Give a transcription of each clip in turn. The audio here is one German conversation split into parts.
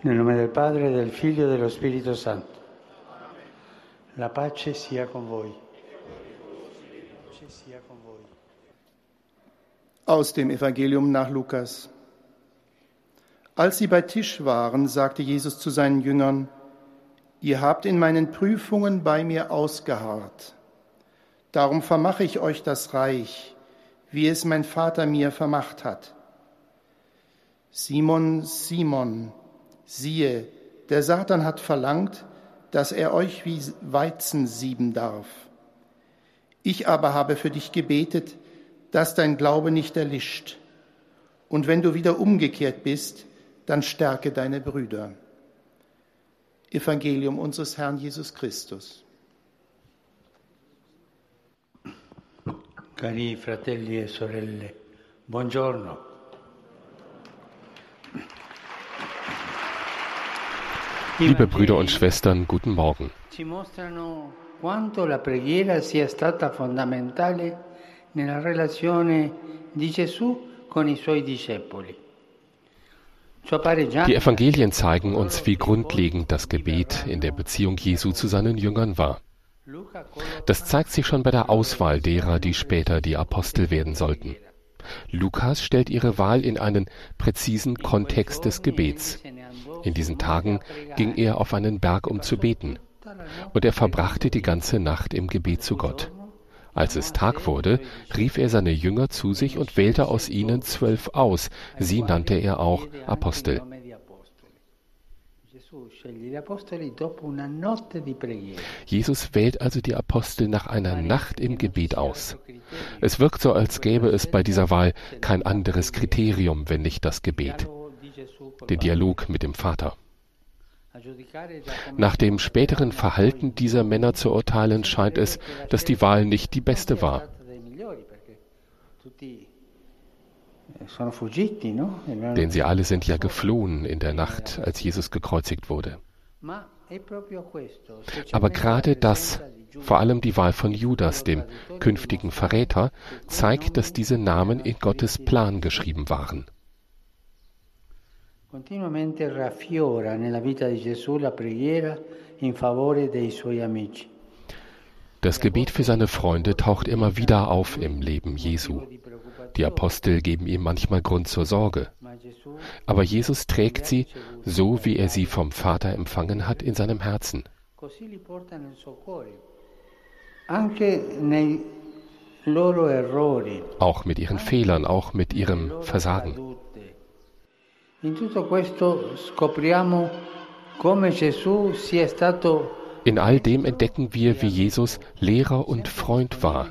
Nel nome del Padre, del Figlio e dello Spirito Santo. La pace sia con voi. Aus dem Evangelium nach Lukas. Als sie bei Tisch waren, sagte Jesus zu seinen Jüngern, Ihr habt in meinen Prüfungen bei mir ausgeharrt. Darum vermache ich euch das Reich, wie es mein Vater mir vermacht hat. Simon, Simon, siehe, der Satan hat verlangt, dass er euch wie Weizen sieben darf. Ich aber habe für dich gebetet, dass dein Glaube nicht erlischt. Und wenn du wieder umgekehrt bist, dann stärke deine Brüder. Evangelium unseres Herrn Jesus Christus. Cari fratelli e sorelle, buongiorno. Liebe Brüder und Schwestern, guten Morgen. Die Evangelien zeigen uns, wie grundlegend das Gebet in der Beziehung Jesu zu seinen Jüngern war. Das zeigt sich schon bei der Auswahl derer, die später die Apostel werden sollten. Lukas stellt ihre Wahl in einen präzisen Kontext des Gebets. In diesen Tagen ging er auf einen Berg, um zu beten. Und er verbrachte die ganze Nacht im Gebet zu Gott. Als es Tag wurde, rief er seine Jünger zu sich und wählte aus ihnen zwölf aus. Sie nannte er auch Apostel. Jesus wählt also die Apostel nach einer Nacht im Gebet aus. Es wirkt so, als gäbe es bei dieser Wahl kein anderes Kriterium, wenn nicht das Gebet, den Dialog mit dem Vater. Nach dem späteren Verhalten dieser Männer zu urteilen, scheint es, dass die Wahl nicht die beste war. Denn sie alle sind ja geflohen in der Nacht, als Jesus gekreuzigt wurde. Aber gerade das, vor allem die Wahl von Judas, dem künftigen Verräter, zeigt, dass diese Namen in Gottes Plan geschrieben waren. Continuamente raffiora nella vita di Gesù la preghiera in favore dei suoi amici. Das Gebet für seine Freunde taucht immer wieder auf im Leben Jesu. Die Apostel geben ihm manchmal Grund zur Sorge. Aber Jesus trägt sie, so wie er sie vom Vater empfangen hat, in seinem Herzen. Auch mit ihren Fehlern, auch mit ihrem Versagen. In all dem entdecken wir, wie Jesus Lehrer und Freund war,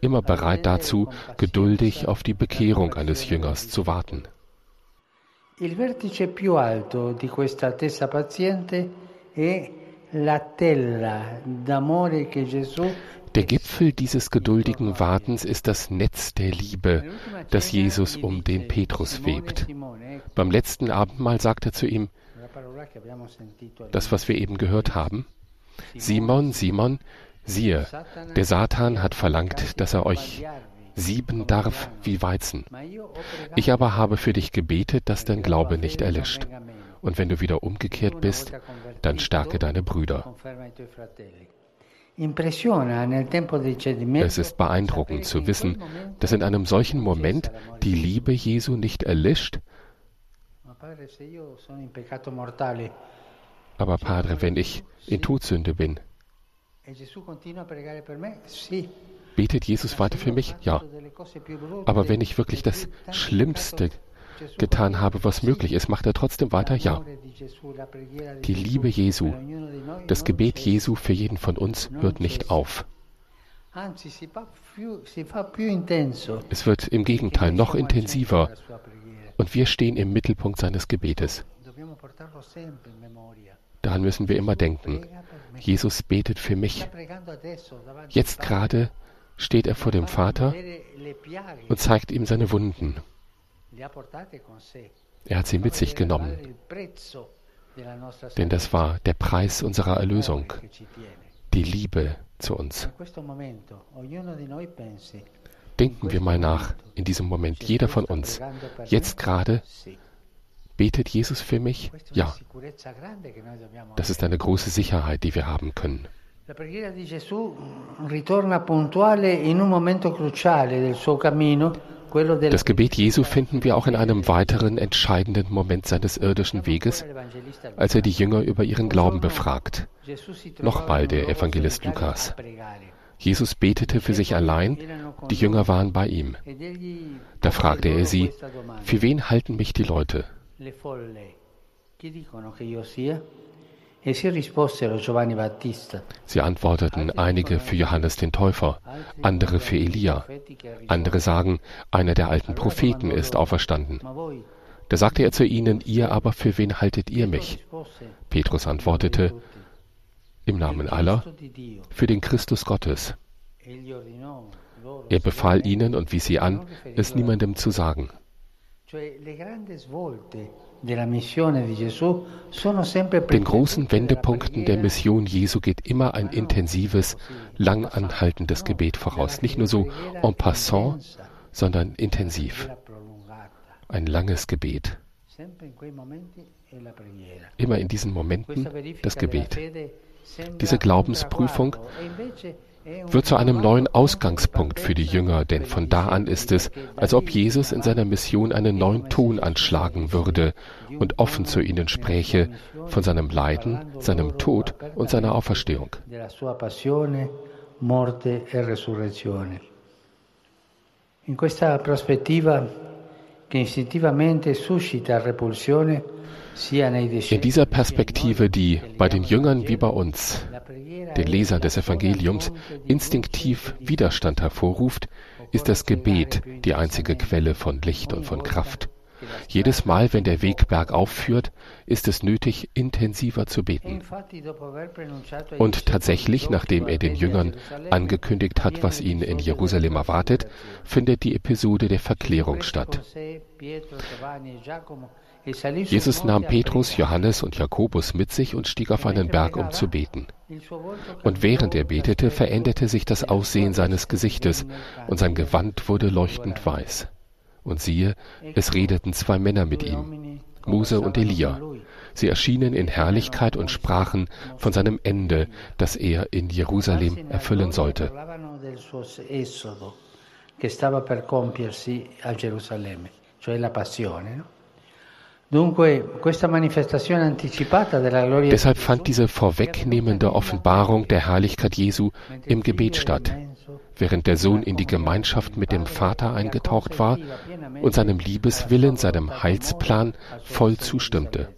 immer bereit dazu, geduldig auf die Bekehrung eines Jüngers zu warten. Der Gipfel dieses geduldigen Wartens ist das Netz der Liebe, das Jesus um den Petrus webt. Beim letzten Abendmahl sagt er zu ihm, das, was wir eben gehört haben, Simon, Simon, siehe, der Satan hat verlangt, dass er euch sieben darf wie Weizen. Ich aber habe für dich gebetet, dass dein Glaube nicht erlischt. Und wenn du wieder umgekehrt bist, dann stärke deine Brüder. Es ist beeindruckend zu wissen, dass in einem solchen Moment die Liebe Jesu nicht erlischt. Aber Padre, wenn ich in Todsünde bin, betet Jesus weiter für mich? Ja. Aber wenn ich wirklich das Schlimmste getan habe, was möglich ist, macht er trotzdem weiter? Ja. Die Liebe Jesu, das Gebet Jesu für jeden von uns hört nicht auf. Es wird im Gegenteil noch intensiver und wir stehen im Mittelpunkt seines Gebetes. Daran müssen wir immer denken. Jesus betet für mich. Jetzt gerade steht er vor dem Vater und zeigt ihm seine Wunden. Er hat sie mit sich genommen, denn das war der Preis unserer Erlösung, die Liebe zu uns. Denken wir mal nach in diesem Moment, jeder von uns, jetzt gerade Betet Jesus für mich? Ja. Das ist eine große Sicherheit, die wir haben können. Das Gebet Jesu finden wir auch in einem weiteren entscheidenden Moment seines irdischen Weges, als er die Jünger über ihren Glauben befragt. Nochmal der Evangelist Lukas. Jesus betete für sich allein, die Jünger waren bei ihm. Da fragte er sie, für wen halten mich die Leute? E Sie antworteten einige für Johannes den Täufer, andere für Elia, andere sagen, einer der alten Propheten ist auferstanden. Da sagte er zu ihnen, ihr aber für wen haltet ihr mich? Petrus antwortete, im Namen aller, für den Christus Gottes. Er befahl ihnen und wies sie an, es niemandem zu sagen. Den großen Wendepunkten der Mission Jesu geht immer ein intensives, lang anhaltendes Gebet voraus. Nicht nur so en passant, sondern intensiv. Ein langes Gebet. Immer in diesen Momenten das Gebet. Diese Glaubensprüfung wird zu einem neuen Ausgangspunkt für die Jünger, denn von da an ist es, als ob Jesus in seiner Mission einen neuen Ton anschlagen würde und offen zu ihnen spräche von seinem Leiden, seinem Tod und seiner Auferstehung. In questa prospettiva in dieser Perspektive, die bei den Jüngern wie bei uns, den Lesern des Evangeliums, instinktiv Widerstand hervorruft, ist das Gebet die einzige Quelle von Licht und von Kraft. Jedes Mal, wenn der Weg bergauf führt, ist es nötig, intensiver zu beten. Und tatsächlich, nachdem er den Jüngern angekündigt hat, was ihn in Jerusalem erwartet, findet die Episode der Verklärung statt. Jesus nahm Petrus, Johannes und Jakobus mit sich und stieg auf einen Berg, um zu beten. Und während er betete, veränderte sich das Aussehen seines Gesichtes, und sein Gewand wurde leuchtend weiß. Und siehe, es redeten zwei Männer mit ihm, Mose und Elia. Sie erschienen in Herrlichkeit und sprachen von seinem Ende, das er in Jerusalem erfüllen sollte. Deshalb fand diese vorwegnehmende Offenbarung der Herrlichkeit Jesu im Gebet statt, während der Sohn in die Gemeinschaft mit dem Vater eingetaucht war und seinem Liebeswillen, seinem Heilsplan voll zustimmte.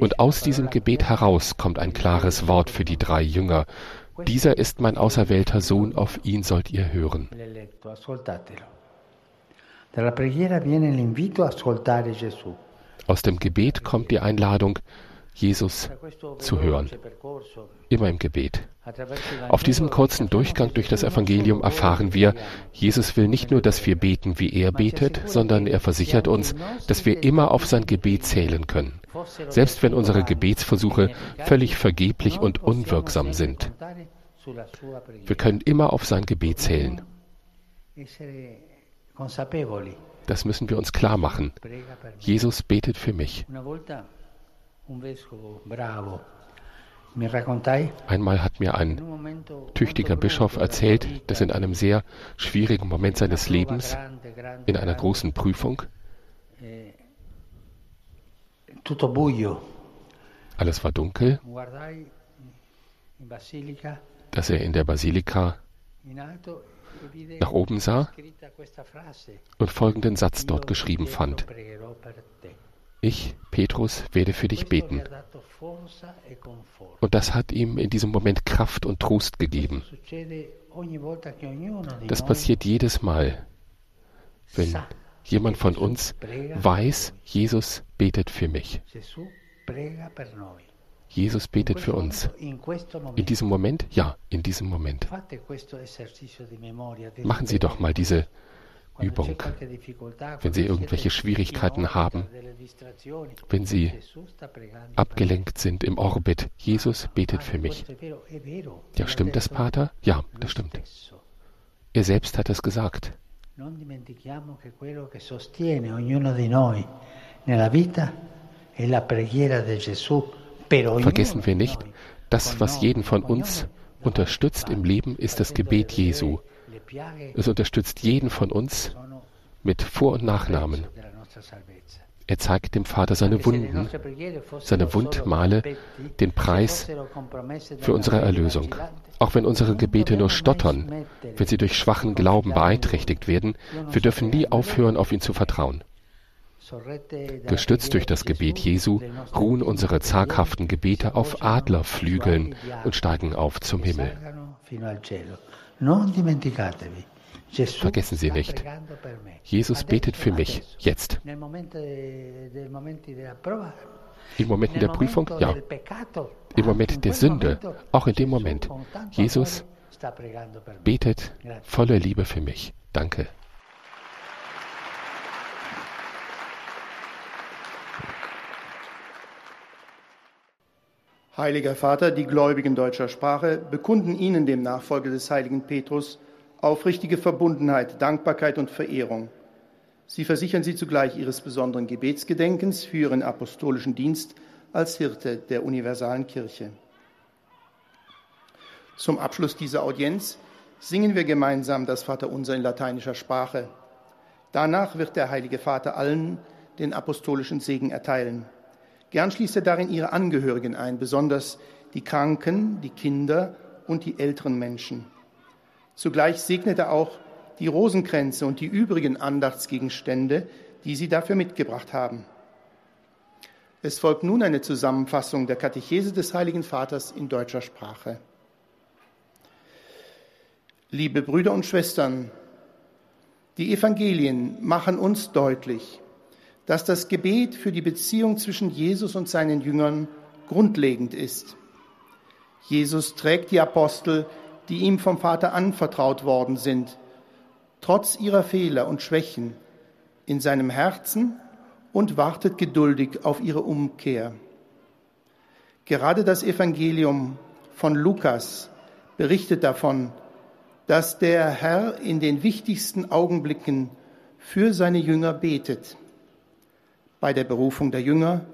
Und aus diesem Gebet heraus kommt ein klares Wort für die drei Jünger. Dieser ist mein auserwählter Sohn, auf ihn sollt ihr hören. Aus dem Gebet kommt die Einladung, Jesus zu hören. Immer im Gebet. Auf diesem kurzen Durchgang durch das Evangelium erfahren wir, Jesus will nicht nur, dass wir beten, wie er betet, sondern er versichert uns, dass wir immer auf sein Gebet zählen können, selbst wenn unsere Gebetsversuche völlig vergeblich und unwirksam sind. Wir können immer auf sein Gebet zählen. Das müssen wir uns klar machen. Jesus betet für mich. Einmal hat mir ein tüchtiger Bischof erzählt, dass in einem sehr schwierigen Moment seines Lebens, in einer großen Prüfung, alles war dunkel, dass er in der Basilika nach oben sah und folgenden Satz dort geschrieben fand. Ich, Petrus, werde für dich beten. Und das hat ihm in diesem Moment Kraft und Trost gegeben. Das passiert jedes Mal, wenn jemand von uns weiß, Jesus betet für mich. Jesus betet für uns. In diesem Moment? Ja, in diesem Moment. Machen Sie doch mal diese Übung. Wenn Sie irgendwelche Schwierigkeiten haben, wenn Sie abgelenkt sind im Orbit, Jesus betet für mich. Ja, stimmt das, Pater? Ja, das stimmt. Er selbst hat es gesagt. Vergessen wir nicht, das, was jeden von uns unterstützt im Leben, ist das Gebet Jesu. Es unterstützt jeden von uns mit Vor- und Nachnamen. Er zeigt dem Vater seine Wunden, seine Wundmale, den Preis für unsere Erlösung. Auch wenn unsere Gebete nur stottern, wenn sie durch schwachen Glauben beeinträchtigt werden, wir dürfen nie aufhören, auf ihn zu vertrauen. Gestützt durch das Gebet Jesu ruhen unsere zaghaften Gebete auf Adlerflügeln und steigen auf zum Himmel. Vergessen Sie nicht, Jesus betet für mich jetzt. In Momenten der Prüfung, ja. Im Moment der Sünde, auch in dem Moment. Jesus betet voller Liebe für mich. Danke. Heiliger Vater, die Gläubigen deutscher Sprache bekunden Ihnen, dem Nachfolger des heiligen Petrus, aufrichtige Verbundenheit, Dankbarkeit und Verehrung. Sie versichern Sie zugleich Ihres besonderen Gebetsgedenkens für Ihren apostolischen Dienst als Hirte der universalen Kirche. Zum Abschluss dieser Audienz singen wir gemeinsam das Vaterunser in lateinischer Sprache. Danach wird der Heilige Vater allen den apostolischen Segen erteilen. Gern schließt er darin ihre Angehörigen ein, besonders die Kranken, die Kinder und die älteren Menschen. Zugleich segnet er auch die Rosenkränze und die übrigen Andachtsgegenstände, die sie dafür mitgebracht haben. Es folgt nun eine Zusammenfassung der Katechese des Heiligen Vaters in deutscher Sprache. Liebe Brüder und Schwestern, die Evangelien machen uns deutlich, dass das Gebet für die Beziehung zwischen Jesus und seinen Jüngern grundlegend ist. Jesus trägt die Apostel, die ihm vom Vater anvertraut worden sind, trotz ihrer Fehler und Schwächen, in seinem Herzen und wartet geduldig auf ihre Umkehr. Gerade das Evangelium von Lukas berichtet davon, dass der Herr in den wichtigsten Augenblicken für seine Jünger betet bei der Berufung der Jünger,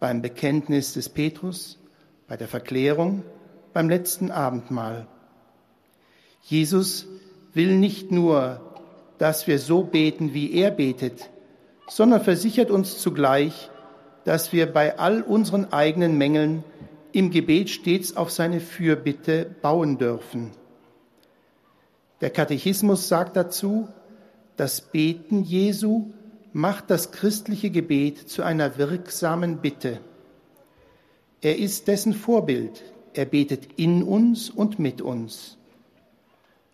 beim Bekenntnis des Petrus, bei der Verklärung, beim letzten Abendmahl. Jesus will nicht nur, dass wir so beten, wie er betet, sondern versichert uns zugleich, dass wir bei all unseren eigenen Mängeln im Gebet stets auf seine Fürbitte bauen dürfen. Der Katechismus sagt dazu, das Beten Jesu macht das christliche Gebet zu einer wirksamen Bitte. Er ist dessen Vorbild. Er betet in uns und mit uns.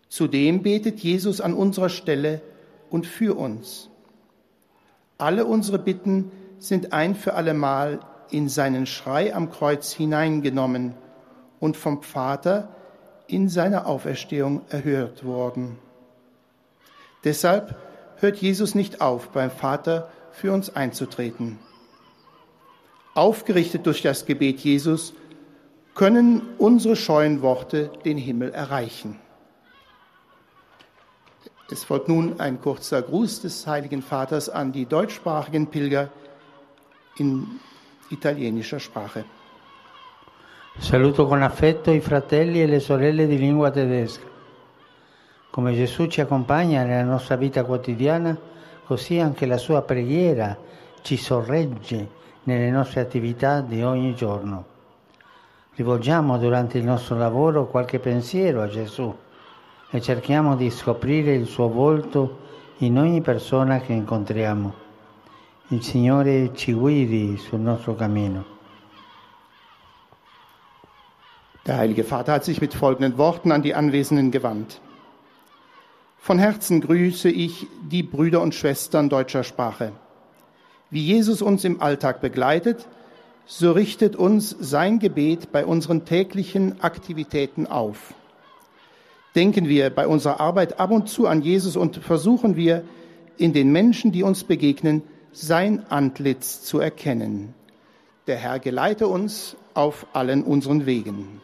Zudem betet Jesus an unserer Stelle und für uns. Alle unsere Bitten sind ein für allemal in seinen Schrei am Kreuz hineingenommen und vom Vater in seiner Auferstehung erhört worden. Deshalb hört Jesus nicht auf, beim Vater für uns einzutreten. Aufgerichtet durch das Gebet Jesus können unsere scheuen Worte den Himmel erreichen. Es folgt nun ein kurzer Gruß des Heiligen Vaters an die deutschsprachigen Pilger in italienischer Sprache. Saluto con affetto i fratelli e le sorelle di lingua tedesca. Come Gesù ci accompagna nella nostra vita quotidiana, così anche la sua preghiera ci sorregge nelle nostre attività di ogni giorno. Rivolgiamo durante il nostro lavoro qualche pensiero a Gesù e cerchiamo di scoprire il suo volto in ogni persona che incontriamo. Il Signore ci guidi sul nostro cammino. Der Heilige Vater hat sich mit folgenden Worten an die Anwesenden gewandt. Von Herzen grüße ich die Brüder und Schwestern deutscher Sprache. Wie Jesus uns im Alltag begleitet, so richtet uns sein Gebet bei unseren täglichen Aktivitäten auf. Denken wir bei unserer Arbeit ab und zu an Jesus und versuchen wir, in den Menschen, die uns begegnen, sein Antlitz zu erkennen. Der Herr geleite uns auf allen unseren Wegen.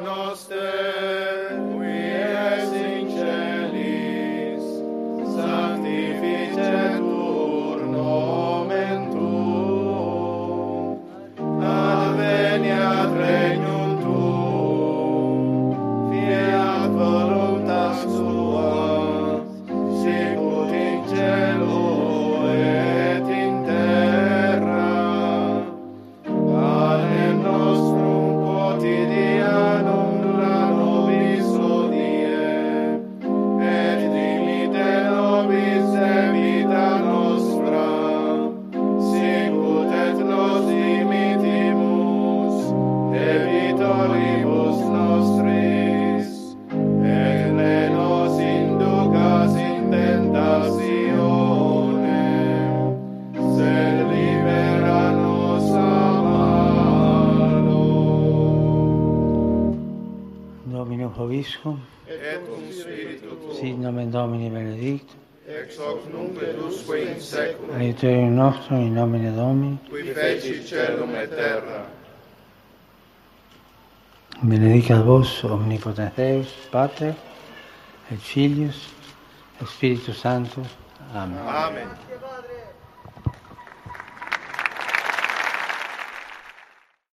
Noster, obiscum, et cum spiritu tuo. Sit nomen Domini benedictum, ex hoc nunc et usque in seculum. Aiuterium nostrum in nomine Domini, qui feci celum et terra. Benedicat vos, omnipotens Deus, Pater, et Filius, et Spiritus Sanctus. Amen. Amen.